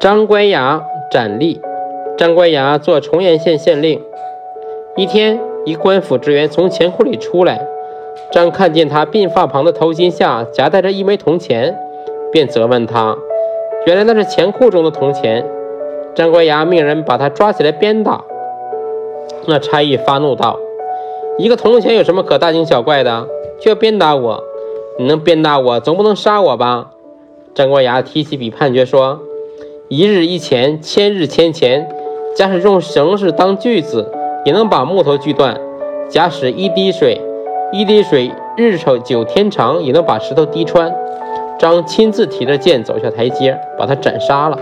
张乖崖斩立。张乖崖做崇岩县县令。一天，一官府职员从钱库里出来，张看见他鬓发旁的头巾下夹带着一枚铜钱，便责问他：“原来那是钱库中的铜钱。”张乖崖命人把他抓起来鞭打。那差役发怒道：“一个铜钱有什么可大惊小怪的？就要鞭打我？你能鞭打我，总不能杀我吧？”张乖崖提起笔判决说：“一日一钱，千日千钱。假使用绳子当锯子，也能把木头锯断；假使一滴水，一滴水日丑九天长，也能把石头滴穿。”张亲自提着剑走下台阶，把他斩杀了。